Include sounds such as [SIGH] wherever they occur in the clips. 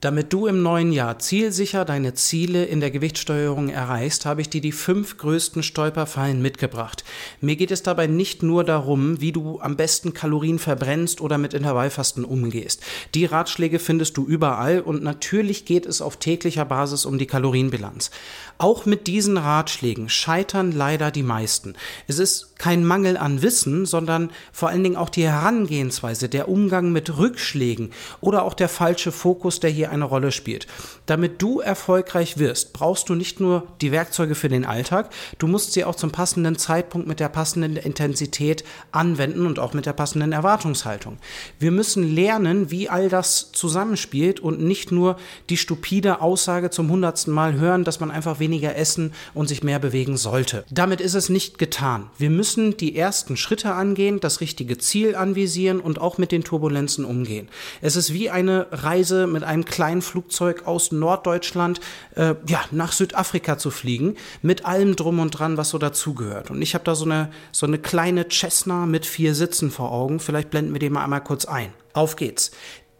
Damit du im neuen Jahr zielsicher deine Ziele in der Gewichtssteuerung erreichst, habe ich dir die fünf größten Stolperfallen mitgebracht. Mir geht es dabei nicht nur darum, wie du am besten Kalorien verbrennst oder mit Intervallfasten umgehst. Die Ratschläge findest du überall und natürlich geht es auf täglicher Basis um die Kalorienbilanz. Auch mit diesen Ratschlägen scheitern leider die meisten. Es ist kein Mangel an Wissen, sondern vor allen Dingen auch die Herangehensweise, der Umgang mit Rückschlägen oder auch der falsche Fokus, der hier eine Rolle spielt. Damit du erfolgreich wirst, brauchst du nicht nur die Werkzeuge für den Alltag, du musst sie auch zum passenden Zeitpunkt mit der passenden Intensität anwenden und auch mit der passenden Erwartungshaltung. Wir müssen lernen, wie all das zusammenspielt und nicht nur die stupide Aussage zum hundertsten Mal hören, dass man einfach weniger essen und sich mehr bewegen sollte. Damit ist es nicht getan. Wir müssen die ersten Schritte angehen, das richtige Ziel anvisieren und auch mit den Turbulenzen umgehen. Es ist wie eine Reise mit einem kleinen kleinen Flugzeug aus Norddeutschland äh, ja, nach Südafrika zu fliegen, mit allem drum und dran, was so dazugehört. Und ich habe da so eine, so eine kleine Cessna mit vier Sitzen vor Augen. Vielleicht blenden wir den mal einmal kurz ein. Auf geht's.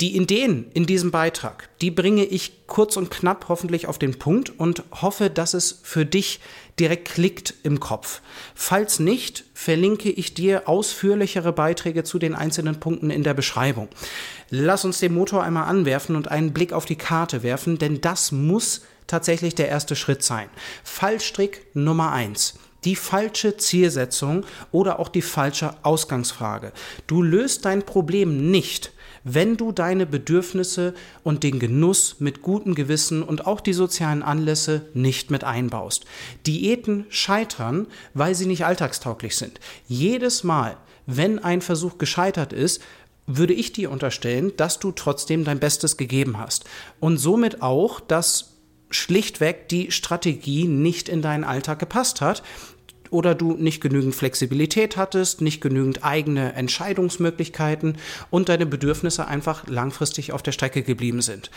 Die Ideen in diesem Beitrag, die bringe ich kurz und knapp hoffentlich auf den Punkt und hoffe, dass es für dich direkt klickt im Kopf. Falls nicht, verlinke ich dir ausführlichere Beiträge zu den einzelnen Punkten in der Beschreibung. Lass uns den Motor einmal anwerfen und einen Blick auf die Karte werfen, denn das muss tatsächlich der erste Schritt sein. Fallstrick Nummer eins die falsche Zielsetzung oder auch die falsche Ausgangsfrage. Du löst dein Problem nicht, wenn du deine Bedürfnisse und den Genuss mit gutem Gewissen und auch die sozialen Anlässe nicht mit einbaust. Diäten scheitern, weil sie nicht alltagstauglich sind. Jedes Mal, wenn ein Versuch gescheitert ist, würde ich dir unterstellen, dass du trotzdem dein Bestes gegeben hast. Und somit auch, dass schlichtweg die Strategie nicht in deinen Alltag gepasst hat oder du nicht genügend Flexibilität hattest, nicht genügend eigene Entscheidungsmöglichkeiten und deine Bedürfnisse einfach langfristig auf der Strecke geblieben sind.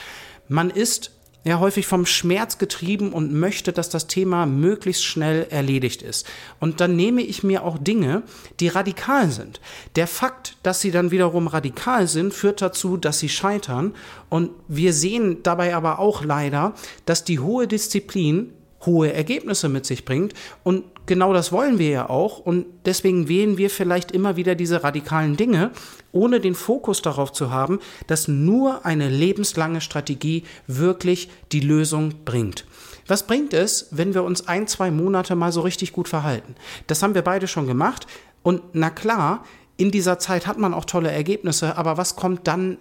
Man ist ja häufig vom Schmerz getrieben und möchte, dass das Thema möglichst schnell erledigt ist. Und dann nehme ich mir auch Dinge, die radikal sind. Der Fakt, dass sie dann wiederum radikal sind, führt dazu, dass sie scheitern. Und wir sehen dabei aber auch leider, dass die hohe Disziplin hohe Ergebnisse mit sich bringt. Und genau das wollen wir ja auch. Und deswegen wählen wir vielleicht immer wieder diese radikalen Dinge, ohne den Fokus darauf zu haben, dass nur eine lebenslange Strategie wirklich die Lösung bringt. Was bringt es, wenn wir uns ein, zwei Monate mal so richtig gut verhalten? Das haben wir beide schon gemacht. Und na klar, in dieser Zeit hat man auch tolle Ergebnisse, aber was kommt dann,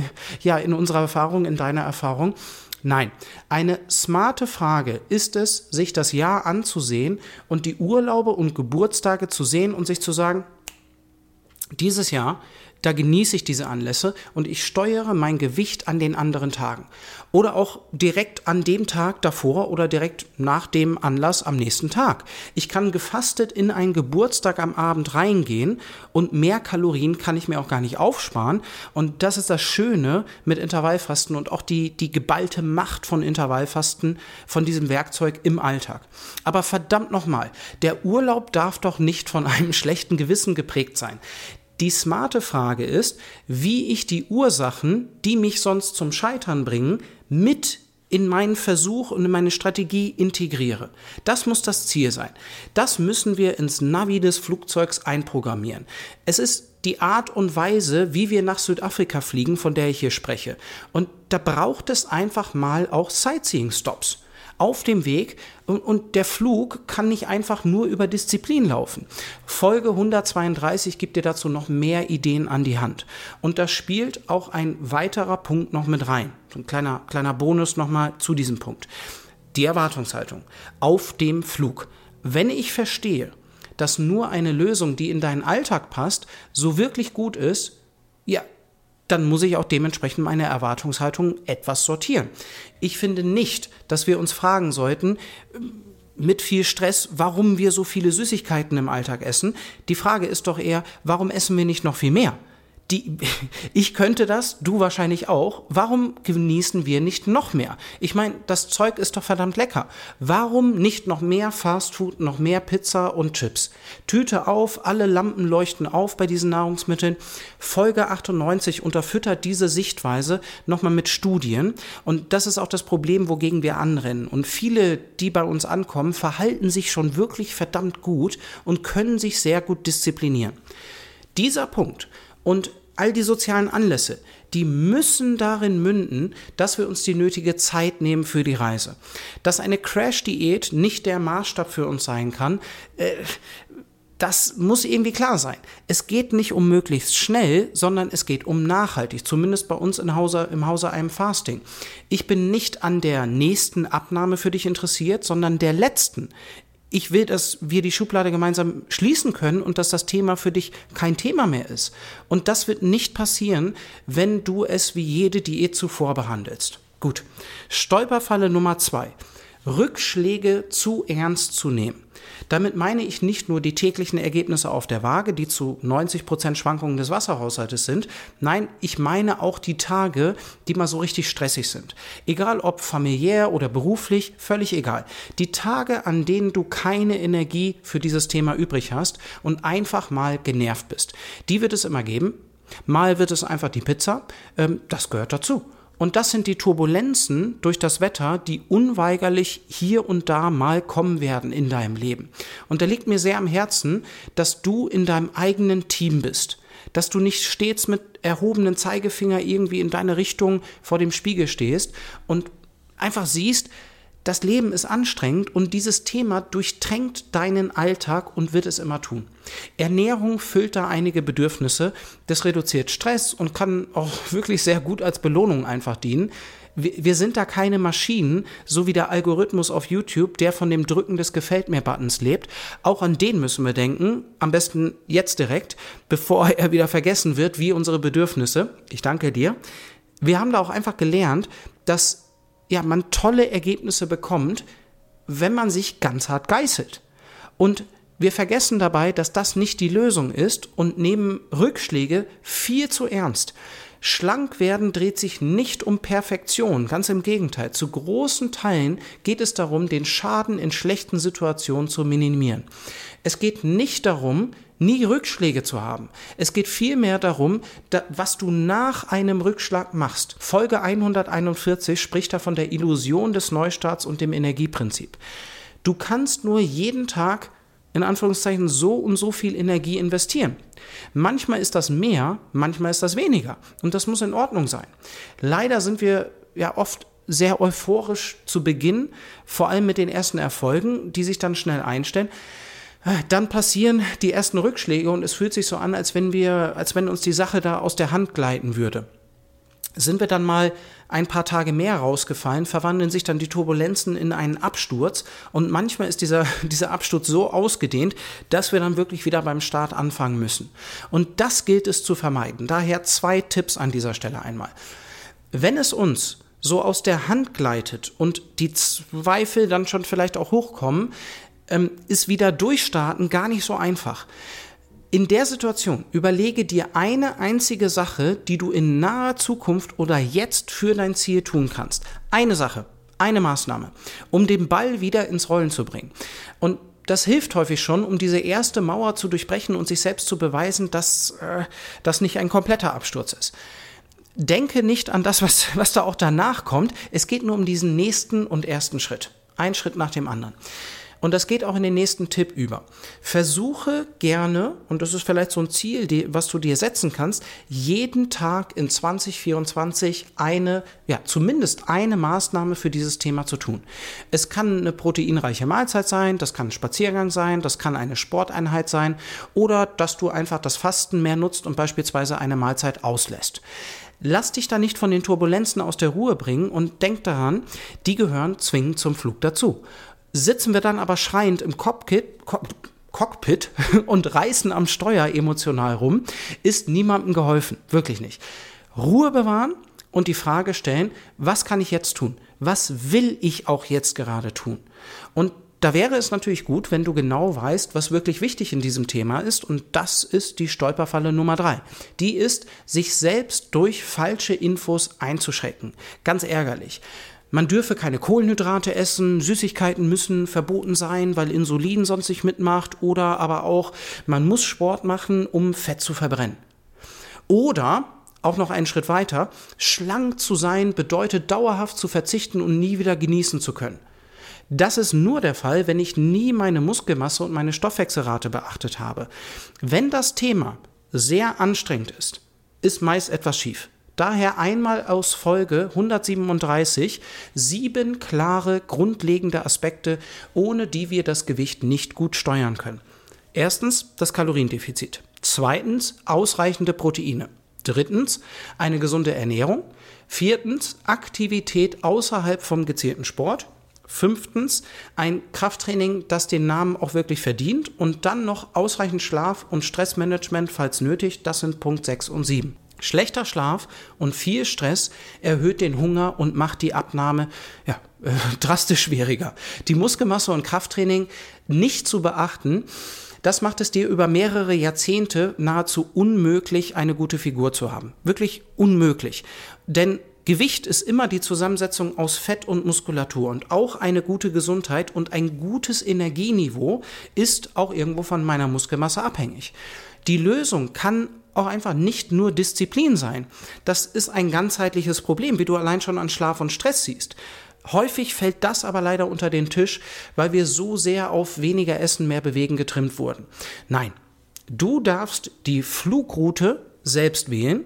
[LAUGHS] ja, in unserer Erfahrung, in deiner Erfahrung? Nein, eine smarte Frage ist es, sich das Jahr anzusehen und die Urlaube und Geburtstage zu sehen und sich zu sagen, dieses Jahr da genieße ich diese Anlässe und ich steuere mein Gewicht an den anderen Tagen. Oder auch direkt an dem Tag davor oder direkt nach dem Anlass am nächsten Tag. Ich kann gefastet in einen Geburtstag am Abend reingehen und mehr Kalorien kann ich mir auch gar nicht aufsparen. Und das ist das Schöne mit Intervallfasten und auch die, die geballte Macht von Intervallfasten, von diesem Werkzeug im Alltag. Aber verdammt nochmal, der Urlaub darf doch nicht von einem [LAUGHS] schlechten Gewissen geprägt sein. Die smarte Frage ist, wie ich die Ursachen, die mich sonst zum Scheitern bringen, mit in meinen Versuch und in meine Strategie integriere. Das muss das Ziel sein. Das müssen wir ins Navi des Flugzeugs einprogrammieren. Es ist die Art und Weise, wie wir nach Südafrika fliegen, von der ich hier spreche. Und da braucht es einfach mal auch Sightseeing-Stops auf dem Weg und, und, der Flug kann nicht einfach nur über Disziplin laufen. Folge 132 gibt dir dazu noch mehr Ideen an die Hand. Und da spielt auch ein weiterer Punkt noch mit rein. Ein kleiner, kleiner Bonus nochmal zu diesem Punkt. Die Erwartungshaltung auf dem Flug. Wenn ich verstehe, dass nur eine Lösung, die in deinen Alltag passt, so wirklich gut ist, ja, dann muss ich auch dementsprechend meine Erwartungshaltung etwas sortieren. Ich finde nicht, dass wir uns fragen sollten, mit viel Stress, warum wir so viele Süßigkeiten im Alltag essen. Die Frage ist doch eher, warum essen wir nicht noch viel mehr? Die, ich könnte das, du wahrscheinlich auch. Warum genießen wir nicht noch mehr? Ich meine, das Zeug ist doch verdammt lecker. Warum nicht noch mehr Fastfood, noch mehr Pizza und Chips? Tüte auf, alle Lampen leuchten auf bei diesen Nahrungsmitteln. Folge 98 unterfüttert diese Sichtweise nochmal mit Studien. Und das ist auch das Problem, wogegen wir anrennen. Und viele, die bei uns ankommen, verhalten sich schon wirklich verdammt gut und können sich sehr gut disziplinieren. Dieser Punkt und all die sozialen Anlässe, die müssen darin münden, dass wir uns die nötige Zeit nehmen für die Reise. Dass eine Crash-Diät nicht der Maßstab für uns sein kann, äh, das muss irgendwie klar sein. Es geht nicht um möglichst schnell, sondern es geht um nachhaltig, zumindest bei uns im Hause, im Hause einem Fasting. Ich bin nicht an der nächsten Abnahme für dich interessiert, sondern der letzten ich will, dass wir die Schublade gemeinsam schließen können und dass das Thema für dich kein Thema mehr ist. Und das wird nicht passieren, wenn du es wie jede Diät zuvor behandelst. Gut. Stolperfalle Nummer zwei. Rückschläge zu ernst zu nehmen. Damit meine ich nicht nur die täglichen Ergebnisse auf der Waage, die zu 90 Prozent Schwankungen des Wasserhaushaltes sind. Nein, ich meine auch die Tage, die mal so richtig stressig sind. Egal ob familiär oder beruflich, völlig egal. Die Tage, an denen du keine Energie für dieses Thema übrig hast und einfach mal genervt bist. Die wird es immer geben. Mal wird es einfach die Pizza. Ähm, das gehört dazu. Und das sind die Turbulenzen durch das Wetter, die unweigerlich hier und da mal kommen werden in deinem Leben. Und da liegt mir sehr am Herzen, dass du in deinem eigenen Team bist. Dass du nicht stets mit erhobenen Zeigefinger irgendwie in deine Richtung vor dem Spiegel stehst und einfach siehst, das Leben ist anstrengend und dieses Thema durchtränkt deinen Alltag und wird es immer tun. Ernährung füllt da einige Bedürfnisse, das reduziert Stress und kann auch [LAUGHS] wirklich sehr gut als Belohnung einfach dienen. Wir sind da keine Maschinen, so wie der Algorithmus auf YouTube, der von dem Drücken des Gefällt mir Buttons lebt. Auch an den müssen wir denken, am besten jetzt direkt, bevor [LAUGHS] er wieder vergessen wird, wie unsere Bedürfnisse. Ich danke dir. Wir haben da auch einfach gelernt, dass ja, man tolle Ergebnisse bekommt, wenn man sich ganz hart geißelt. Und wir vergessen dabei, dass das nicht die Lösung ist und nehmen Rückschläge viel zu ernst. Schlank werden dreht sich nicht um Perfektion, ganz im Gegenteil. Zu großen Teilen geht es darum, den Schaden in schlechten Situationen zu minimieren. Es geht nicht darum, nie Rückschläge zu haben. Es geht vielmehr darum, da, was du nach einem Rückschlag machst. Folge 141 spricht da von der Illusion des Neustarts und dem Energieprinzip. Du kannst nur jeden Tag in Anführungszeichen so und so viel Energie investieren. Manchmal ist das mehr, manchmal ist das weniger. Und das muss in Ordnung sein. Leider sind wir ja oft sehr euphorisch zu Beginn, vor allem mit den ersten Erfolgen, die sich dann schnell einstellen. Dann passieren die ersten Rückschläge und es fühlt sich so an, als wenn wir, als wenn uns die Sache da aus der Hand gleiten würde. Sind wir dann mal ein paar Tage mehr rausgefallen, verwandeln sich dann die Turbulenzen in einen Absturz und manchmal ist dieser, [LAUGHS] dieser Absturz so ausgedehnt, dass wir dann wirklich wieder beim Start anfangen müssen. Und das gilt es zu vermeiden. Daher zwei Tipps an dieser Stelle einmal. Wenn es uns so aus der Hand gleitet und die Zweifel dann schon vielleicht auch hochkommen, ähm, ist wieder durchstarten gar nicht so einfach. In der Situation überlege dir eine einzige Sache, die du in naher Zukunft oder jetzt für dein Ziel tun kannst. Eine Sache, eine Maßnahme, um den Ball wieder ins Rollen zu bringen. Und das hilft häufig schon, um diese erste Mauer zu durchbrechen und sich selbst zu beweisen, dass äh, das nicht ein kompletter Absturz ist. Denke nicht an das, was, [LAUGHS] was da auch danach kommt. Es geht nur um diesen nächsten und ersten Schritt. Ein Schritt nach dem anderen. Und das geht auch in den nächsten Tipp über. Versuche gerne, und das ist vielleicht so ein Ziel, die, was du dir setzen kannst, jeden Tag in 2024 eine, ja, zumindest eine Maßnahme für dieses Thema zu tun. Es kann eine proteinreiche Mahlzeit sein, das kann ein Spaziergang sein, das kann eine Sporteinheit sein oder dass du einfach das Fasten mehr nutzt und beispielsweise eine Mahlzeit auslässt. Lass dich da nicht von den Turbulenzen aus der Ruhe bringen und denk daran, die gehören zwingend zum Flug dazu sitzen wir dann aber schreiend im Cockpit, Cockpit [LAUGHS] und reißen am Steuer emotional rum, ist niemandem geholfen. Wirklich nicht. Ruhe bewahren und die Frage stellen, was kann ich jetzt tun? Was will ich auch jetzt gerade tun? Und da wäre es natürlich gut, wenn du genau weißt, was wirklich wichtig in diesem Thema ist. Und das ist die Stolperfalle Nummer drei. Die ist, sich selbst durch falsche Infos einzuschrecken. Ganz ärgerlich. Man dürfe keine Kohlenhydrate essen, Süßigkeiten müssen verboten sein, weil Insulin sonst nicht mitmacht oder aber auch, man muss Sport machen, um Fett zu verbrennen. Oder auch noch einen Schritt weiter, schlank zu sein bedeutet dauerhaft zu verzichten und nie wieder genießen zu können. Das ist nur der Fall, wenn ich nie meine Muskelmasse und meine Stoffwechselrate beachtet habe. Wenn das Thema sehr anstrengend ist, ist meist etwas schief. Daher einmal aus Folge 137 sieben klare, grundlegende Aspekte, ohne die wir das Gewicht nicht gut steuern können. Erstens das Kaloriendefizit. Zweitens ausreichende Proteine. Drittens eine gesunde Ernährung. Viertens Aktivität außerhalb vom gezielten Sport. Fünftens ein Krafttraining, das den Namen auch wirklich verdient. Und dann noch ausreichend Schlaf und Stressmanagement, falls nötig. Das sind Punkt 6 und 7. Schlechter Schlaf und viel Stress erhöht den Hunger und macht die Abnahme ja, äh, [LAUGHS] drastisch schwieriger. Die Muskelmasse und Krafttraining nicht zu beachten, das macht es dir über mehrere Jahrzehnte nahezu unmöglich, eine gute Figur zu haben. Wirklich unmöglich. Denn Gewicht ist immer die Zusammensetzung aus Fett und Muskulatur und auch eine gute Gesundheit und ein gutes Energieniveau ist auch irgendwo von meiner Muskelmasse abhängig. Die Lösung kann auch einfach nicht nur Disziplin sein. Das ist ein ganzheitliches Problem, wie du allein schon an Schlaf und Stress siehst. Häufig fällt das aber leider unter den Tisch, weil wir so sehr auf weniger Essen, mehr bewegen getrimmt wurden. Nein, du darfst die Flugroute selbst wählen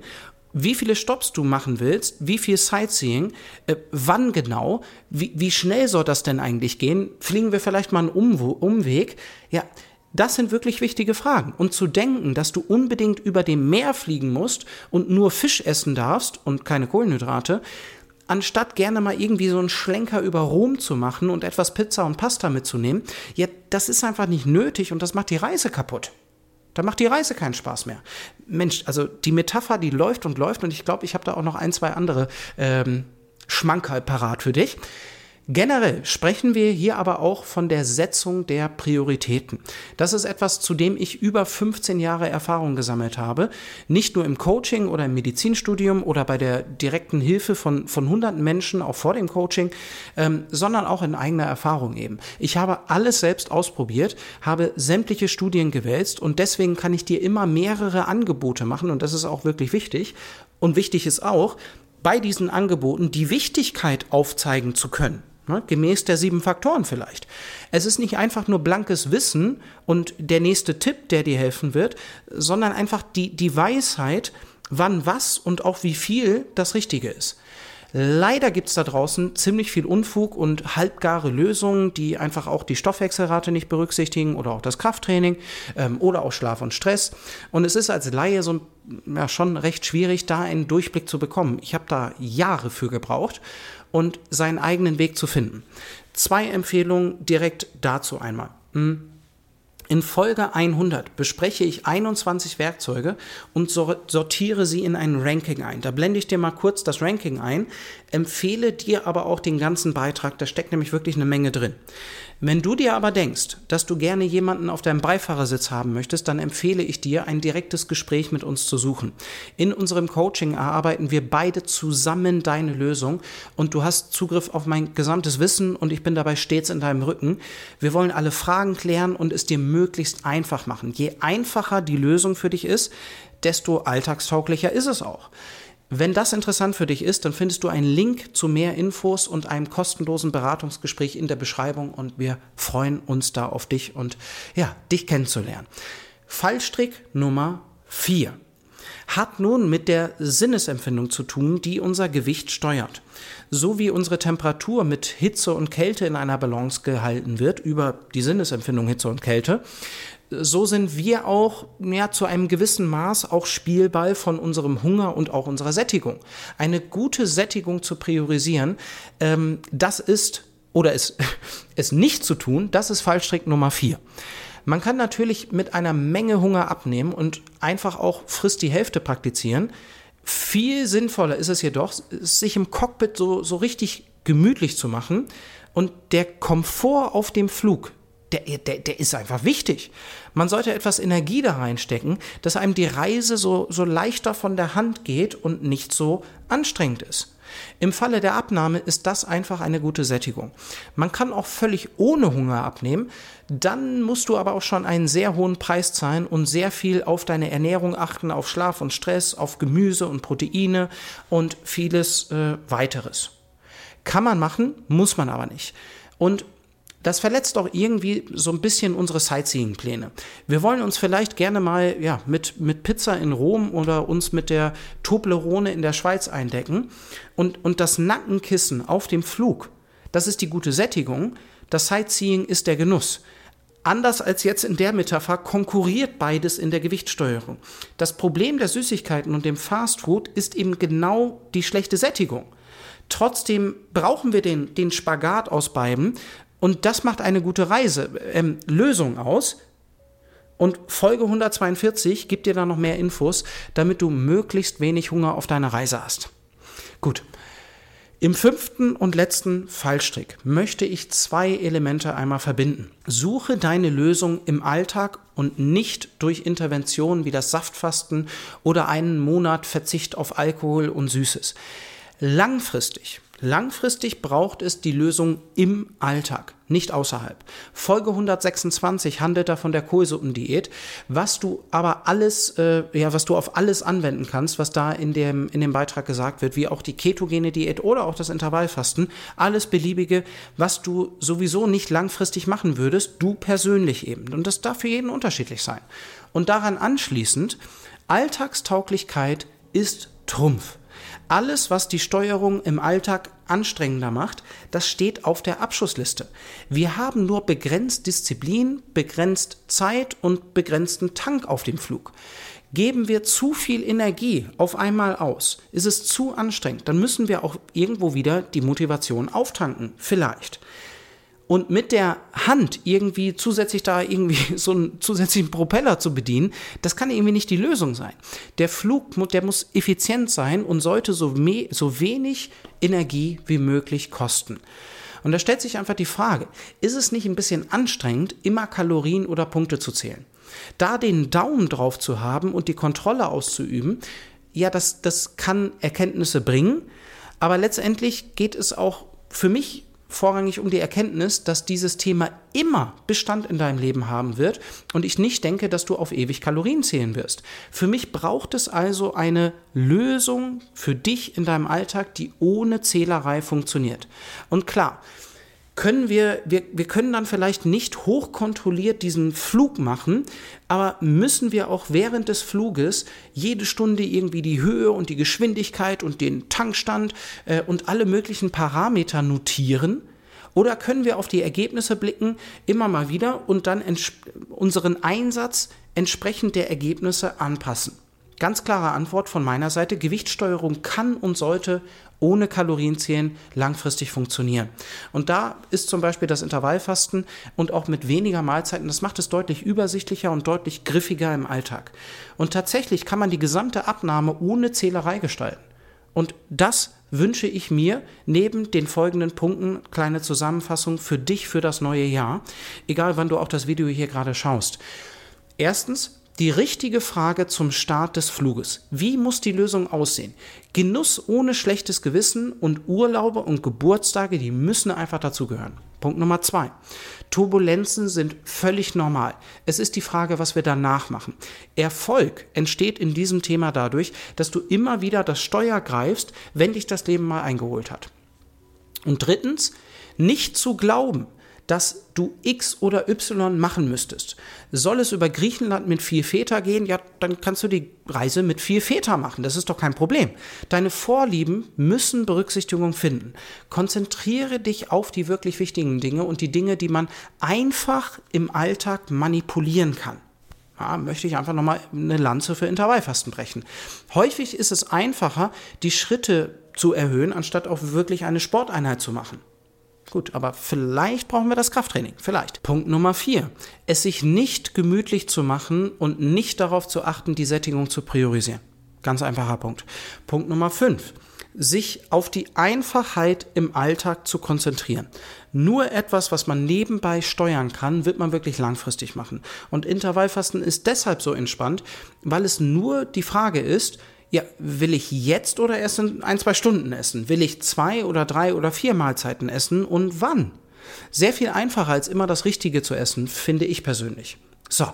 wie viele Stops du machen willst, wie viel Sightseeing, äh, wann genau, wie, wie schnell soll das denn eigentlich gehen? Fliegen wir vielleicht mal einen Umweg? Ja, das sind wirklich wichtige Fragen. Und zu denken, dass du unbedingt über dem Meer fliegen musst und nur Fisch essen darfst und keine Kohlenhydrate, anstatt gerne mal irgendwie so einen Schlenker über Rom zu machen und etwas Pizza und Pasta mitzunehmen, ja, das ist einfach nicht nötig und das macht die Reise kaputt. Da macht die Reise keinen Spaß mehr. Mensch, also die Metapher, die läuft und läuft und ich glaube, ich habe da auch noch ein, zwei andere ähm, Schmankerl parat für dich. Generell sprechen wir hier aber auch von der Setzung der Prioritäten. Das ist etwas, zu dem ich über 15 Jahre Erfahrung gesammelt habe. Nicht nur im Coaching oder im Medizinstudium oder bei der direkten Hilfe von, von hunderten Menschen, auch vor dem Coaching, ähm, sondern auch in eigener Erfahrung eben. Ich habe alles selbst ausprobiert, habe sämtliche Studien gewälzt und deswegen kann ich dir immer mehrere Angebote machen und das ist auch wirklich wichtig. Und wichtig ist auch, bei diesen Angeboten die Wichtigkeit aufzeigen zu können. Ne, gemäß der sieben Faktoren vielleicht. Es ist nicht einfach nur blankes Wissen und der nächste Tipp, der dir helfen wird, sondern einfach die, die Weisheit, wann was und auch wie viel das Richtige ist. Leider gibt es da draußen ziemlich viel Unfug und halbgare Lösungen, die einfach auch die Stoffwechselrate nicht berücksichtigen oder auch das Krafttraining ähm, oder auch Schlaf und Stress. Und es ist als Laie so ja, schon recht schwierig, da einen Durchblick zu bekommen. Ich habe da Jahre für gebraucht und seinen eigenen Weg zu finden. Zwei Empfehlungen direkt dazu einmal. Hm. In Folge 100 bespreche ich 21 Werkzeuge und sortiere sie in ein Ranking ein. Da blende ich dir mal kurz das Ranking ein, empfehle dir aber auch den ganzen Beitrag, da steckt nämlich wirklich eine Menge drin. Wenn du dir aber denkst, dass du gerne jemanden auf deinem Beifahrersitz haben möchtest, dann empfehle ich dir, ein direktes Gespräch mit uns zu suchen. In unserem Coaching erarbeiten wir beide zusammen deine Lösung und du hast Zugriff auf mein gesamtes Wissen und ich bin dabei stets in deinem Rücken. Wir wollen alle Fragen klären und es dir möglichst einfach machen. Je einfacher die Lösung für dich ist, desto alltagstauglicher ist es auch. Wenn das interessant für dich ist, dann findest du einen Link zu mehr Infos und einem kostenlosen Beratungsgespräch in der Beschreibung und wir freuen uns da auf dich und ja, dich kennenzulernen. Fallstrick Nummer 4 hat nun mit der Sinnesempfindung zu tun, die unser Gewicht steuert. So wie unsere Temperatur mit Hitze und Kälte in einer Balance gehalten wird über die Sinnesempfindung Hitze und Kälte, so sind wir auch ja, zu einem gewissen Maß auch Spielball von unserem Hunger und auch unserer Sättigung. Eine gute Sättigung zu priorisieren, ähm, das ist, oder es, [LAUGHS] es nicht zu tun, das ist Fallstrick Nummer vier. Man kann natürlich mit einer Menge Hunger abnehmen und einfach auch frisst die Hälfte praktizieren. Viel sinnvoller ist es jedoch, sich im Cockpit so, so richtig gemütlich zu machen Und der Komfort auf dem Flug, der, der, der ist einfach wichtig. Man sollte etwas Energie da reinstecken, dass einem die Reise so, so leichter von der Hand geht und nicht so anstrengend ist. Im Falle der Abnahme ist das einfach eine gute Sättigung. Man kann auch völlig ohne Hunger abnehmen, dann musst du aber auch schon einen sehr hohen Preis zahlen und sehr viel auf deine Ernährung achten, auf Schlaf und Stress, auf Gemüse und Proteine und vieles äh, weiteres. Kann man machen, muss man aber nicht. Und das verletzt auch irgendwie so ein bisschen unsere Sightseeing-Pläne. Wir wollen uns vielleicht gerne mal ja, mit, mit Pizza in Rom oder uns mit der Toblerone in der Schweiz eindecken. Und, und das Nackenkissen auf dem Flug, das ist die gute Sättigung. Das Sightseeing ist der Genuss. Anders als jetzt in der Metapher konkurriert beides in der Gewichtssteuerung. Das Problem der Süßigkeiten und dem Fastfood ist eben genau die schlechte Sättigung. Trotzdem brauchen wir den, den Spagat aus beiden, und das macht eine gute Reise, ähm, Lösung aus. Und Folge 142 gibt dir da noch mehr Infos, damit du möglichst wenig Hunger auf deiner Reise hast. Gut. Im fünften und letzten Fallstrick möchte ich zwei Elemente einmal verbinden. Suche deine Lösung im Alltag und nicht durch Interventionen wie das Saftfasten oder einen Monat Verzicht auf Alkohol und Süßes. Langfristig Langfristig braucht es die Lösung im Alltag, nicht außerhalb. Folge 126 handelt da von der Kohlsuppendiät, was du aber alles, äh, ja, was du auf alles anwenden kannst, was da in dem, in dem Beitrag gesagt wird, wie auch die ketogene Diät oder auch das Intervallfasten, alles beliebige, was du sowieso nicht langfristig machen würdest, du persönlich eben. Und das darf für jeden unterschiedlich sein. Und daran anschließend, Alltagstauglichkeit ist Trumpf. Alles, was die Steuerung im Alltag anstrengender macht, das steht auf der Abschussliste. Wir haben nur begrenzt Disziplin, begrenzt Zeit und begrenzten Tank auf dem Flug. Geben wir zu viel Energie auf einmal aus, ist es zu anstrengend, dann müssen wir auch irgendwo wieder die Motivation auftanken. Vielleicht und mit der Hand irgendwie zusätzlich da irgendwie [LAUGHS] so einen zusätzlichen Propeller zu bedienen, das kann irgendwie nicht die Lösung sein. Der Flug, der muss effizient sein und sollte so, so wenig Energie wie möglich kosten. Und da stellt sich einfach die Frage, ist es nicht ein bisschen anstrengend, immer Kalorien oder Punkte zu zählen? Da den Daumen drauf zu haben und die Kontrolle auszuüben, ja, das, das kann Erkenntnisse bringen, aber letztendlich geht es auch für mich vorrangig um die Erkenntnis, dass dieses Thema immer Bestand in deinem Leben haben wird und ich nicht denke, dass du auf ewig Kalorien zählen wirst. Für mich braucht es also eine Lösung für dich in deinem Alltag, die ohne Zählerei funktioniert. Und klar, können wir, wir, wir können dann vielleicht nicht hochkontrolliert diesen Flug machen, aber müssen wir auch während des Fluges jede Stunde irgendwie die Höhe und die Geschwindigkeit und den Tankstand äh, und alle möglichen Parameter notieren? Oder können wir auf die Ergebnisse blicken, immer mal wieder und dann unseren Einsatz entsprechend der Ergebnisse anpassen? Ganz klare Antwort von meiner Seite. Gewichtssteuerung kann und sollte ohne Kalorienzählen langfristig funktionieren. Und da ist zum Beispiel das Intervallfasten und auch mit weniger Mahlzeiten, das macht es deutlich übersichtlicher und deutlich griffiger im Alltag. Und tatsächlich kann man die gesamte Abnahme ohne Zählerei gestalten. Und das wünsche ich mir neben den folgenden Punkten, kleine Zusammenfassung für dich für das neue Jahr, egal wann du auch das Video hier gerade schaust. Erstens, die richtige Frage zum Start des Fluges. Wie muss die Lösung aussehen? Genuss ohne schlechtes Gewissen und Urlaube und Geburtstage, die müssen einfach dazugehören. Punkt Nummer zwei. Turbulenzen sind völlig normal. Es ist die Frage, was wir danach machen. Erfolg entsteht in diesem Thema dadurch, dass du immer wieder das Steuer greifst, wenn dich das Leben mal eingeholt hat. Und drittens, nicht zu glauben, dass du X oder Y machen müsstest. Soll es über Griechenland mit vier Väter gehen, ja, dann kannst du die Reise mit vier Väter machen. Das ist doch kein Problem. Deine Vorlieben müssen Berücksichtigung finden. Konzentriere dich auf die wirklich wichtigen Dinge und die Dinge, die man einfach im Alltag manipulieren kann. Ja, möchte ich einfach nochmal eine Lanze für Intervallfasten brechen. Häufig ist es einfacher, die Schritte zu erhöhen, anstatt auch wirklich eine Sporteinheit zu machen. Gut, aber vielleicht brauchen wir das Krafttraining. Vielleicht. Punkt Nummer vier. Es sich nicht gemütlich zu machen und nicht darauf zu achten, die Sättigung zu priorisieren. Ganz einfacher Punkt. Punkt Nummer fünf. sich auf die Einfachheit im Alltag zu konzentrieren. Nur etwas, was man nebenbei steuern kann, wird man wirklich langfristig machen. Und Intervallfasten ist deshalb so entspannt, weil es nur die Frage ist, ja, will ich jetzt oder erst in ein, zwei Stunden essen? Will ich zwei oder drei oder vier Mahlzeiten essen und wann? Sehr viel einfacher als immer das Richtige zu essen, finde ich persönlich. So,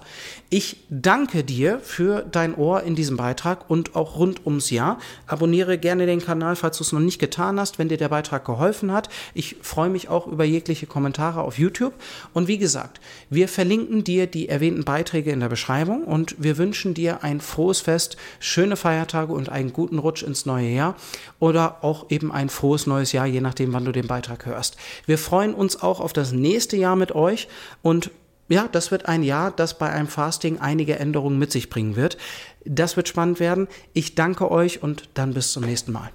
ich danke dir für dein Ohr in diesem Beitrag und auch rund ums Jahr. Abonniere gerne den Kanal, falls du es noch nicht getan hast, wenn dir der Beitrag geholfen hat. Ich freue mich auch über jegliche Kommentare auf YouTube. Und wie gesagt, wir verlinken dir die erwähnten Beiträge in der Beschreibung und wir wünschen dir ein frohes Fest, schöne Feiertage und einen guten Rutsch ins neue Jahr oder auch eben ein frohes neues Jahr, je nachdem, wann du den Beitrag hörst. Wir freuen uns auch auf das nächste Jahr mit euch und ja, das wird ein Jahr, das bei einem Fasting einige Änderungen mit sich bringen wird. Das wird spannend werden. Ich danke euch und dann bis zum nächsten Mal.